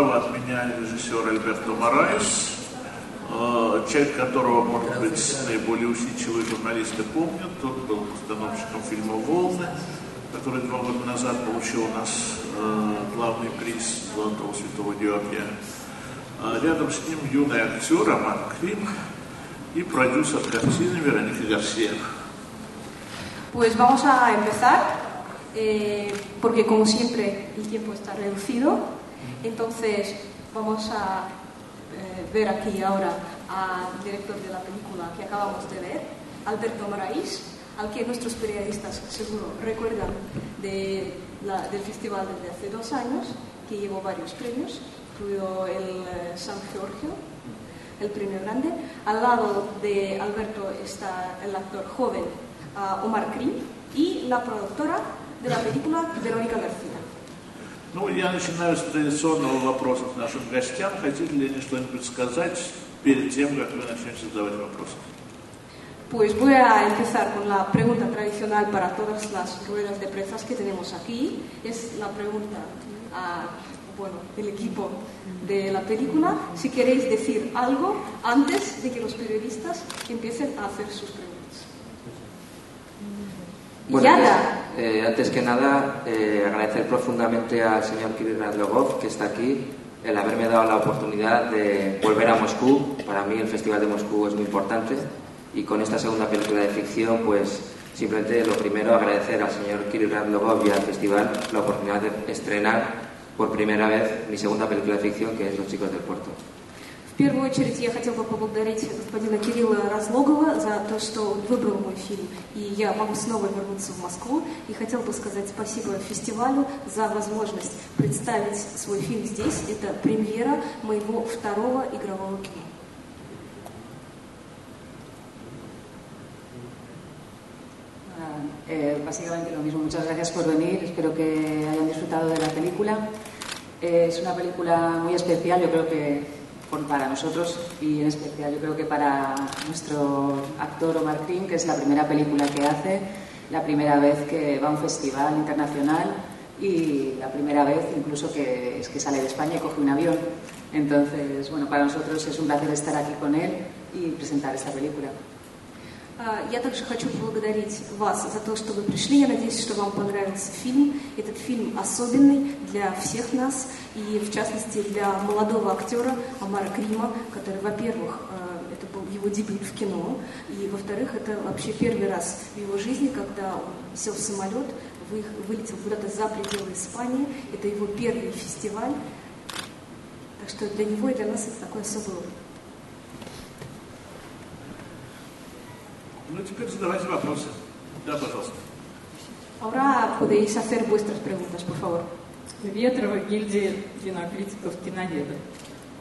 справа от меня режиссер Альберто Мораес, а, человек которого, может быть, наиболее усидчивые журналисты помнят. Тот был постановщиком фильма «Волны», который два года назад получил у нас а, главный приз Золотого Святого Георгия. Рядом с ним юный актер Роман Клим и продюсер картины Вероника Гарсия. Pues vamos a empezar, eh, porque como siempre el tiempo está reducido, Entonces, vamos a eh, ver aquí ahora al director de la película que acabamos de ver, Alberto Moraís, al que nuestros periodistas seguro recuerdan del festival desde hace dos años, que llevó varios premios, incluido el eh, San Giorgio, el premio grande. Al lado de Alberto está el actor joven ah, Omar Krim y la productora de la película Verónica García. Ну, я начинаю с традиционного вопроса к нашим гостям. Хотите ли они что-нибудь сказать перед тем, как вы начнете задавать вопросы? Pues voy a empezar con la pregunta tradicional para todas las ruedas de presas que tenemos aquí. Es la pregunta a bueno, el equipo de la película. Si queréis decir algo antes de que los periodistas empiecen a hacer sus preguntas. Bueno, eh, antes que nada, eh, agradecer profundamente al señor Kirill Radlogov, que está aquí, el haberme dado la oportunidad de volver a Moscú. Para mí el Festival de Moscú es muy importante y con esta segunda película de ficción, pues simplemente lo primero agradecer al señor Kirill Radlogov y al festival la oportunidad de estrenar por primera vez mi segunda película de ficción, que es Los chicos del puerto. Первую очередь я хотела бы поблагодарить господина Кирилла Разлогова за то, что он выбрал мой фильм, и я могу снова вернуться в Москву. И хотела бы сказать спасибо фестивалю за возможность представить свой фильм здесь. Это премьера моего второго игрового кино. Eh, básicamente lo mismo. Muchas gracias por venir. Espero que hayan disfrutado de la película. Eh, es una película muy especial. Yo creo que para nosotros y en especial yo creo que para nuestro actor Omar Krim, que es la primera película que hace, la primera vez que va a un festival internacional y la primera vez incluso que, es que sale de España y coge un avión. Entonces, bueno, para nosotros es un placer estar aquí con él y presentar esta película. Я также хочу поблагодарить вас за то, что вы пришли. Я надеюсь, что вам понравился фильм. Этот фильм особенный для всех нас, и в частности для молодого актера Амара Крима, который, во-первых, это был его дебют в кино, и, во-вторых, это вообще первый раз в его жизни, когда он сел в самолет, вылетел куда-то за пределы Испании. Это его первый фестиваль. Так что для него и для нас это такой особый опыт. Ну, теперь задавайте вопросы. Да, пожалуйста. Ahora podéis hacer vuestras preguntas, por favor. Ветрова, гильдия кинокритиков, киноведов.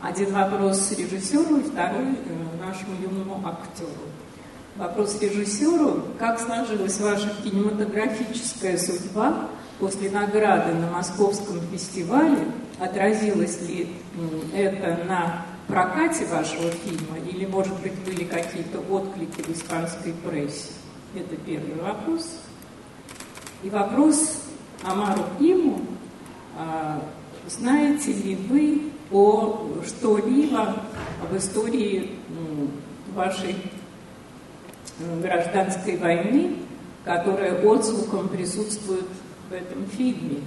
Один вопрос режиссеру и второй э, нашему юному актеру. Вопрос режиссеру. Как сложилась ваша кинематографическая судьба после награды на Московском фестивале? Отразилось ли это на прокате вашего фильма или, может быть, были какие-то отклики в испанской прессе? Это первый вопрос. И вопрос Амару Иму. А, знаете ли вы о что-либо об истории вашей гражданской войны, которая отзвуком присутствует в этом фильме?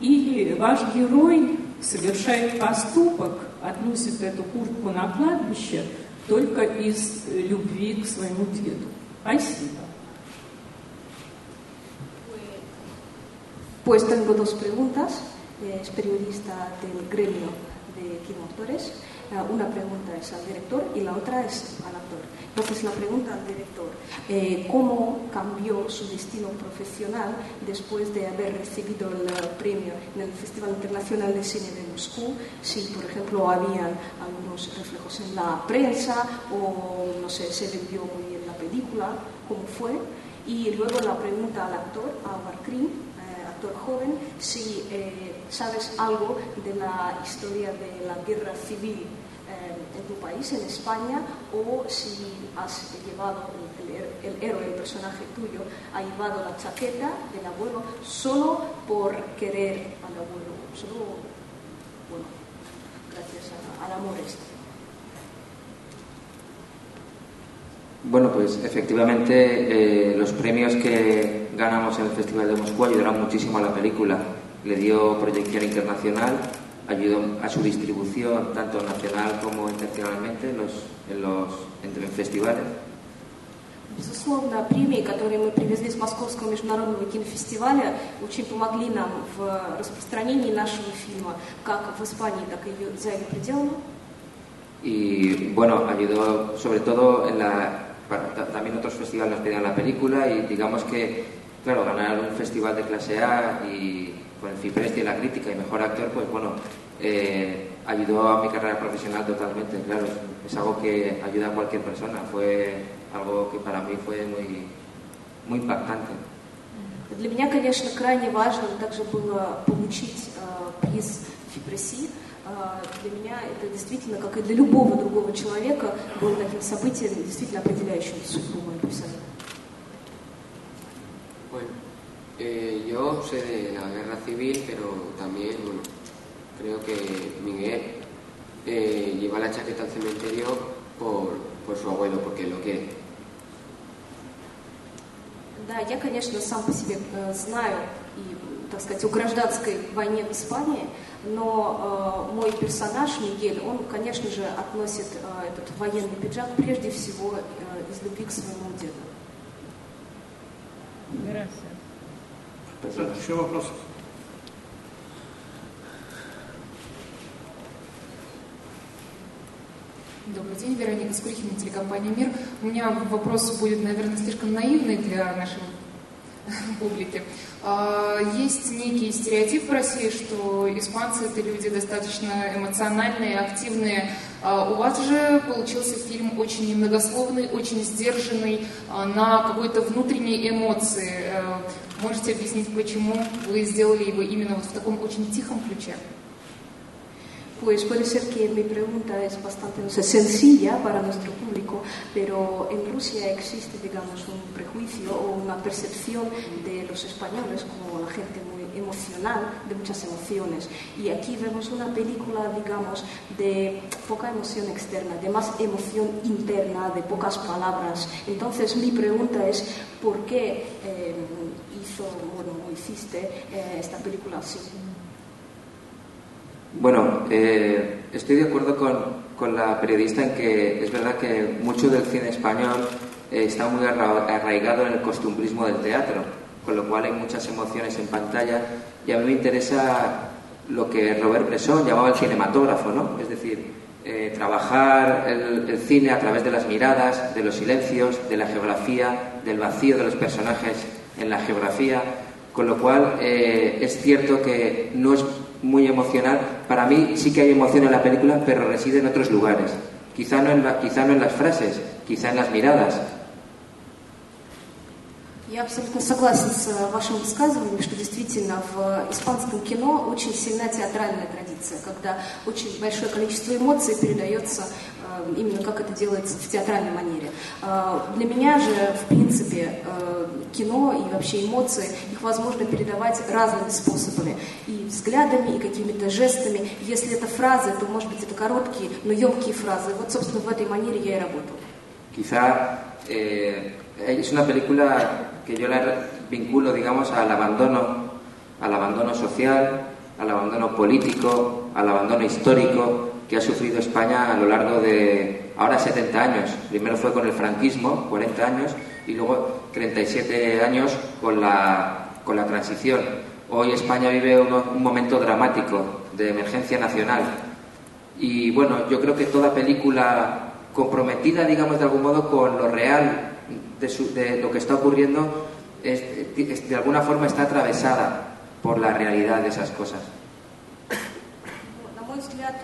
Или ваш герой совершает поступок, относит эту куртку на кладбище только из любви к своему деду. Спасибо. Pues tengo dos preguntas. Es periodista del gremio de kinoactores. Una pregunta es al director y la otra es al actor. Entonces, la pregunta al director, eh, ¿cómo cambió su destino profesional después de haber recibido el premio en el Festival Internacional de Cine de Moscú? Si, por ejemplo, habían algunos reflejos en la prensa o, no sé, se vendió muy bien la película, ¿cómo fue? Y luego la pregunta al actor, a Markrin, eh, actor joven, si eh, sabes algo de la historia de la guerra civil en, tu país, en España, o si has llevado, el, héroe, el personaje tuyo, ha llevado la chaqueta del abuelo solo por querer al abuelo, solo, bueno, gracias al amor este. Bueno, pues efectivamente eh, los premios que ganamos en el Festival de Moscú ayudaron muchísimo a la película Le dio proyección internacional, ayudó a su distribución tanto nacional como internacionalmente en los, en los entre festivales. Безусловно, премии, которые мы привезли с Московского международного кинофестиваля, очень помогли нам в распространении нашего фильма как в Испании, так и за ее пределами. Y bueno, ayudó sobre todo en la también otros festivales nos pedían la película y digamos que, claro, ganar un festival de clase A y con el Cipresti y la crítica y mejor actor, pues bueno, eh, ayudó a mi carrera profesional totalmente, claro, es algo que ayuda a cualquier persona, fue algo que para mí fue muy, muy impactante. Для меня, конечно, крайне важно также было получить э, приз Фипреси, для меня это действительно, как и для любого другого человека, было таким событием, действительно определяющим судьбу моего писания. Eh, yo sé de la guerra civil, pero también, bueno, creo que Miguel eh, lleva la chaqueta al cementerio por, por su abuelo, porque lo quiere. Да, я, конечно, сам по себе э, знаю и, так сказать, о гражданской войне в Испании, но э, мой персонаж Мигель, он, конечно же, относит э, этот военный пиджак прежде всего э, из любви к своему деду. Gracias. Еще вопросы? Добрый день, Вероника Скурихина, телекомпания «Мир». У меня вопрос будет, наверное, слишком наивный для нашего публики. А, есть некий стереотип в России, что испанцы это люди достаточно эмоциональные, активные. А, у вас же получился фильм очень многословный, очень сдержанный, а, на какой-то внутренней эмоции. Можете объяснить, почему вы сделали его именно вот в таком очень тихом ключе? Pues puede ser que mi pregunta es bastante no sé, sencilla para nuestro público, pero en Rusia existe, digamos, un prejuicio o una percepción de los españoles como la gente muy emocional, de muchas emociones. Y aquí vemos una película, digamos, de poca emoción externa, de más emoción interna, de pocas palabras. Entonces mi pregunta es, ¿por qué eh, hizo, bueno, hiciste eh, esta película así? Bueno, eh, estoy de acuerdo con, la periodista en que es verdad que mucho del cine español eh, está muy arraigado en el costumbrismo del teatro, con lo cual hay muchas emociones en pantalla y a mí me interesa lo que Robert Bresson llamaba el cinematógrafo, ¿no? Es decir, eh, trabajar el, cine a través de las miradas, de los silencios, de la geografía, del vacío de los personajes en la geografía, con lo cual es cierto que no es muy emocional. Para mí sí que hay emoción en la película, pero reside en otros lugares. Quizá no en, la, quizá no en las frases, quizá en las miradas, Я абсолютно согласен с э, вашим высказыванием, что действительно в испанском кино очень сильна театральная традиция, когда очень большое количество эмоций передается э, именно как это делается в театральной манере. Э, для меня же, в принципе, кино и вообще эмоции, их возможно передавать разными способами. И взглядами, и какими-то жестами. Если это фразы, то, может быть, это короткие, но емкие фразы. Вот, собственно, в этой манере я и работаю. Quizá eh, es una película que yo la vinculo, digamos, al abandono, al abandono social, al abandono político, al abandono histórico que ha sufrido España a lo largo de ahora 70 años. Primero fue con el franquismo, 40 años, y luego 37 años con la, con la transición. Hoy España vive un, momento dramático de emergencia nacional. Y bueno, yo creo que toda película comprometida, digamos, de algún modo con lo real de, su, de lo que está ocurriendo es, es, de alguna forma está atravesada por la realidad de esas cosas. На мой взгляд,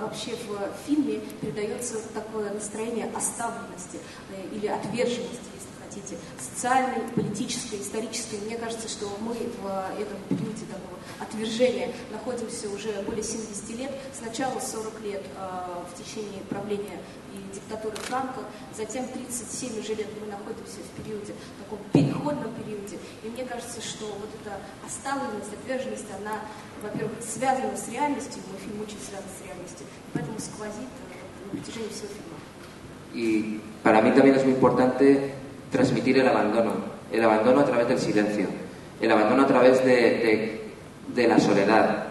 вообще в фильме передается такое настроение оставленности или отверженности, если хотите, социальной, политической, исторической. Мне кажется, что мы в этом периоде такого отвержения находимся уже более 70 лет, сначала 40 лет э, в течение правления и диктатуры Франка, затем 37 уже лет мы находимся в периоде, в таком переходном периоде. И мне кажется, что вот эта оставленность, отверженность, она, во-первых, связана с реальностью, мой фильм очень связан с реальностью, поэтому сквозит на протяжении всего фильма. Y para mí también es muy importante transmitir el abandono, el abandono a través del silencio, el abandono a través de, de, la soledad.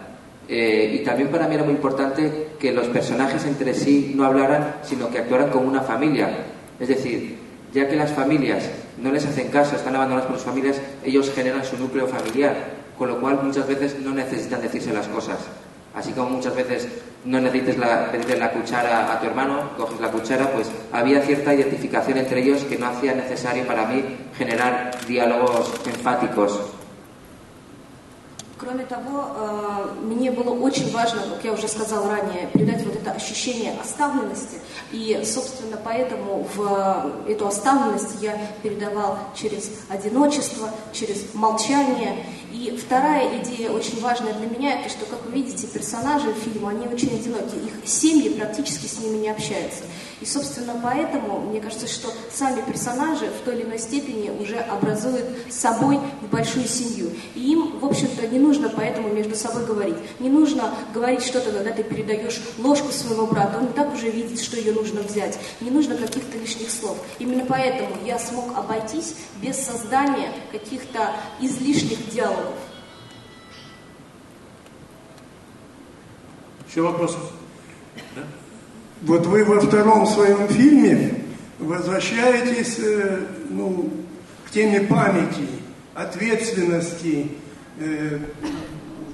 Eh, y también para mí era muy importante que los personajes entre sí no hablaran, sino que actuaran como una familia. Es decir, ya que las familias no les hacen caso, están abandonadas por sus familias, ellos generan su núcleo familiar, con lo cual muchas veces no necesitan decirse las cosas. Así como muchas veces no necesites la, pedirle la cuchara a tu hermano, coges la cuchara, pues había cierta identificación entre ellos que no hacía necesario para mí generar diálogos enfáticos Кроме того, э, мне было очень важно, как я уже сказала ранее, передать вот это ощущение оставленности. И, собственно, поэтому в эту оставленность я передавал через одиночество, через молчание. И вторая идея, очень важная для меня, это что, как вы видите, персонажи фильма, они очень одиноки. Их семьи практически с ними не общаются. И, собственно, поэтому, мне кажется, что сами персонажи в той или иной степени уже образуют собой большую семью. И им, в общем-то, не нужно поэтому между собой говорить. Не нужно говорить что-то, когда ты передаешь ложку своего брата. Он и так уже видит, что ее нужно взять. Не нужно каких-то лишних слов. Именно поэтому я смог обойтись без создания каких-то излишних диалогов. Еще вопросы? Да? Вот вы во втором своем фильме возвращаетесь э, ну, к теме памяти, ответственности. Э,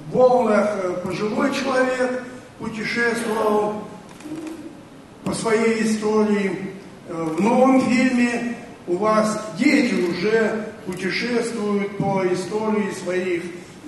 в волнах э, пожилой человек путешествовал по своей истории. В новом фильме у вас дети уже путешествуют по истории своих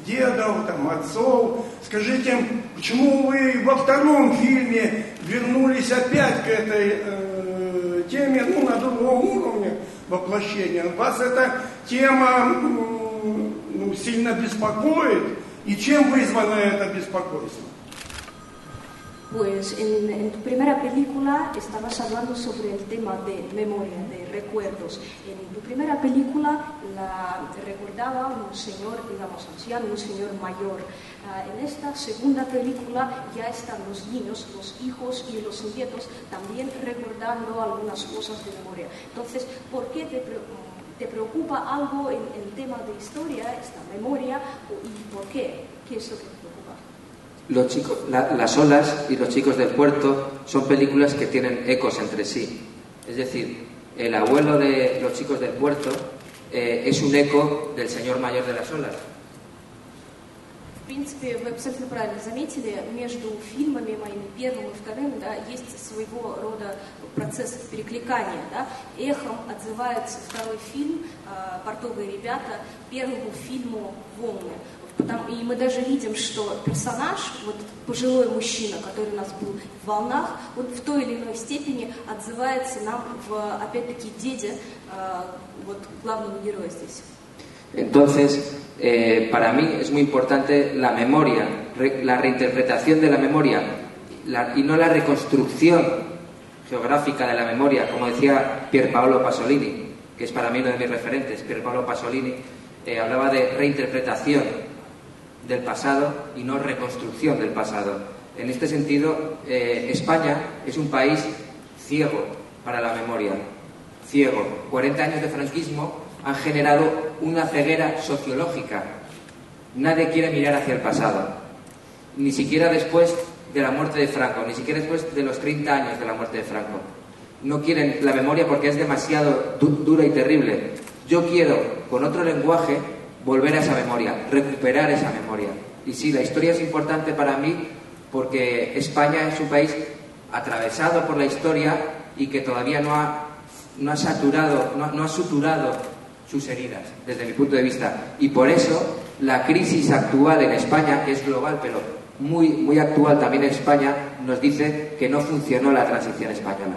дедов, там, отцов. Скажите, почему вы во втором фильме вернулись опять к этой э, теме, ну, на другом уровне воплощения? Вас эта тема ну, сильно беспокоит? И чем вызвано это беспокойство? Pues en, en, tu primera película estabas hablando sobre el tema de memoria, de recuerdos. En tu primera película la recordaba un señor, digamos, anciano, un señor mayor. Uh, en esta segunda película ya están los niños, los hijos y los nietos también recordando algunas cosas de memoria. Entonces, ¿por qué te, te preocupa algo en el tema de historia, esta memoria, y por qué? ¿Qué es lo que los chicos, la, las olas y los chicos del puerto son películas que tienen ecos entre sí. Es decir, el abuelo de los chicos del puerto eh, es un eco del señor mayor de las olas. В принципе, вы абсолютно правильно заметили, между фильмами моими первым и вторым да, есть своего рода процесс перекликания. Да. Эхом отзывается второй фильм «Портовые ребята» первому фильму «Волны». Потому, и мы даже видим, что персонаж, вот пожилой мужчина, который у нас был в волнах, он в той или иной степени отзывается нам в, опять-таки, деде э, вот, главного героя здесь. Entonces, eh, para mí es muy importante la memoria, re, la reinterpretación de la memoria la, y no la reconstrucción geográfica de la memoria, como decía Pier Paolo Pasolini, que es para mí uno de mis referentes. Pier Paolo Pasolini eh, hablaba de reinterpretación del pasado y no reconstrucción del pasado. En este sentido, eh, España es un país ciego para la memoria, ciego. 40 años de franquismo han generado una ceguera sociológica. Nadie quiere mirar hacia el pasado, ni siquiera después de la muerte de Franco, ni siquiera después de los 30 años de la muerte de Franco. No quieren la memoria porque es demasiado du dura y terrible. Yo quiero, con otro lenguaje, volver a esa memoria, recuperar esa memoria. Y sí, la historia es importante para mí porque España es un país atravesado por la historia y que todavía no ha, no ha saturado, no, no ha suturado sus heridas, desde mi punto de vista. Y por eso la crisis actual en España, que es global, pero muy, muy actual también en España, nos dice que no funcionó la transición española.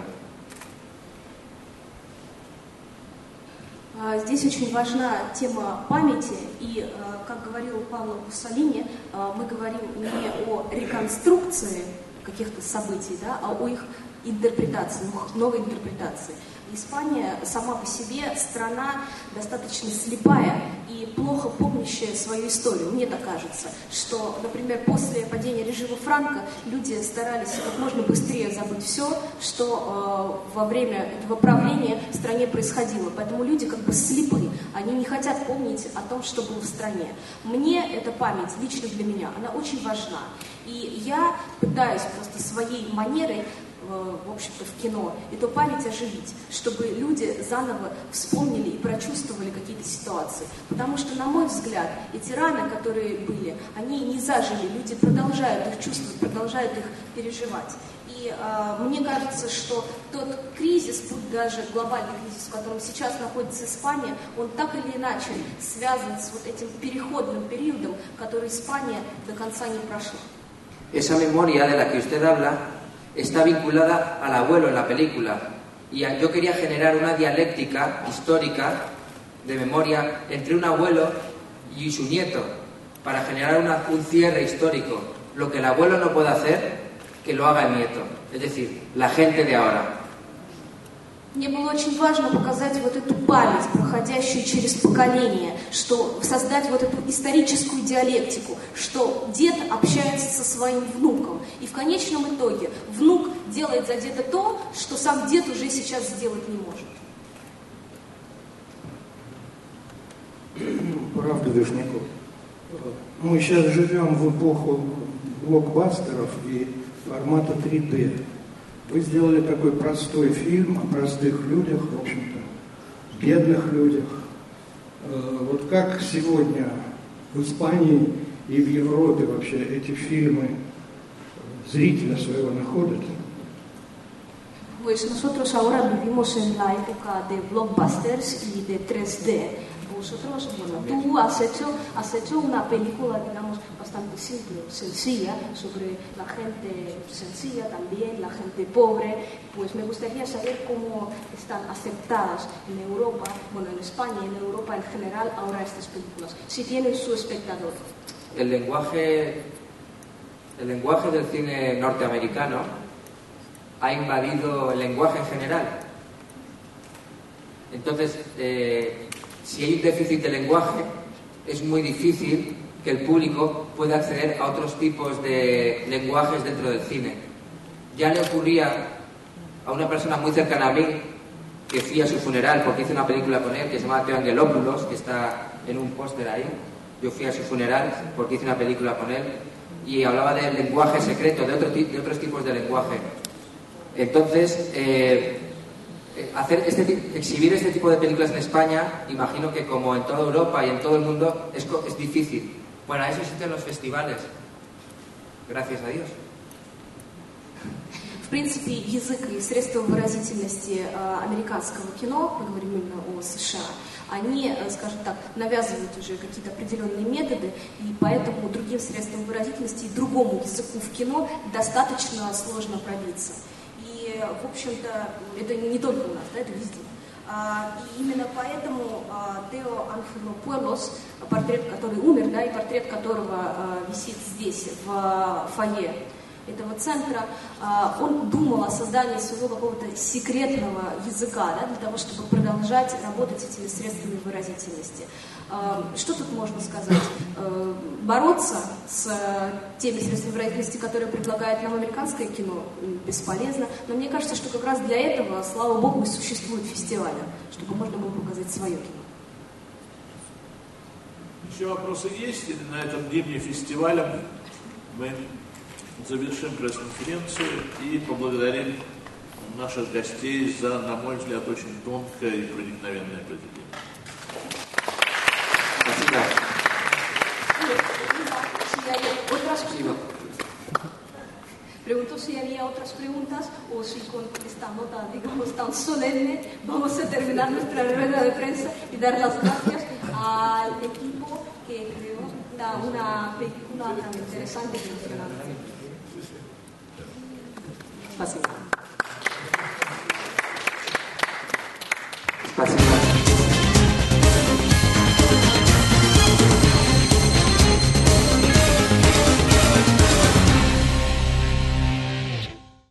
А, здесь очень важна тема памяти, и, а, как говорил Павло Муссолини, а, мы говорим не о реконструкции каких-то событий, да, а о их интерпретации, новой интерпретации. Испания сама по себе страна достаточно слепая и плохо помнящая свою историю. Мне так кажется, что, например, после падения режима Франка люди старались как можно быстрее забыть все, что э, во время этого правления в стране происходило. Поэтому люди как бы слепы, они не хотят помнить о том, что было в стране. Мне эта память, лично для меня, она очень важна. И я пытаюсь просто своей манерой в общем-то, в кино, эту память оживить, чтобы люди заново вспомнили и прочувствовали какие-то ситуации. Потому что, на мой взгляд, эти раны, которые были, они не зажили, люди продолжают их чувствовать, продолжают их переживать. И э, мне кажется, что тот кризис, путь даже глобальный кризис, в котором сейчас находится Испания, он так или иначе связан с вот этим переходным периодом, который Испания до конца не прошла. Esa memoria de la que usted habla está vinculada al abuelo en la película. Y yo quería generar una dialéctica histórica de memoria entre un abuelo y su nieto, para generar un cierre histórico. Lo que el abuelo no puede hacer, que lo haga el nieto. Es decir, la gente de ahora. Мне было очень важно показать вот эту память, проходящую через поколение, что создать вот эту историческую диалектику, что дед общается со своим внуком. И в конечном итоге внук делает за деда то, что сам дед уже сейчас сделать не может. Правда, Вишняков. Мы сейчас живем в эпоху блокбастеров и формата 3D. Вы сделали такой простой фильм о простых людях, в общем-то, бедных людях. Э, вот как сегодня в Испании и в Европе вообще эти фильмы зрителя своего находят? Pues nosotros ahora vivimos en la época de blockbusters y de 3D. Vosotros, bueno, tú has hecho, has hecho una película, digamos, bastante simple, sencilla, sobre la gente sencilla también, la gente pobre. Pues me gustaría saber cómo están aceptadas en Europa, bueno, en España y en Europa en general ahora estas películas, si tienen su espectador. El lenguaje, el lenguaje del cine norteamericano ha invadido el lenguaje en general. Entonces, eh, si hay un déficit de lenguaje, es muy difícil que el público pueda acceder a otros tipos de lenguajes dentro del cine. Ya le ocurría a una persona muy cercana a mí, que fui a su funeral porque hice una película con él que se llama Teo Angelopoulos, que está en un póster ahí. Yo fui a su funeral porque hice una película con él y hablaba del lenguaje secreto, de, de otros tipos de lenguaje. Entonces, eh, hacer este, exhibir este tipo de películas en España, imagino que como en toda Europa y en todo el mundo, es, es difícil. Bueno, a eso existen los festivales. Gracias a Dios. В принципе, язык и средства выразительности э, американского кино, мы говорим именно о США, они, э, скажем так, навязывают уже какие-то определенные методы, и поэтому другим средствам выразительности и другому языку в кино достаточно сложно пробиться в общем-то, это не только у нас, да, это везде. А, и именно поэтому а, Тео Анфилопуэлос, портрет, который умер, да, и портрет которого а, висит здесь, в фойе этого центра, он думал о создании своего какого-то секретного языка, да, для того, чтобы продолжать работать этими средствами выразительности. Что тут можно сказать? Э, бороться с э, теми средствами выразительности, которые предлагает нам американское кино, бесполезно. Но мне кажется, что как раз для этого, слава богу, и существуют фестивали, чтобы можно было показать свое кино. Еще вопросы есть? На этом дне фестиваля мы завершим пресс-конференцию и поблагодарим наших гостей за, на мой взгляд, очень тонкое и проникновенное произведение. Pregunto si había otras preguntas o si con esta nota, digamos, tan solemne vamos a terminar nuestra rueda de prensa y dar las gracias al equipo que creó una película tan interesante y emocionante. fazer.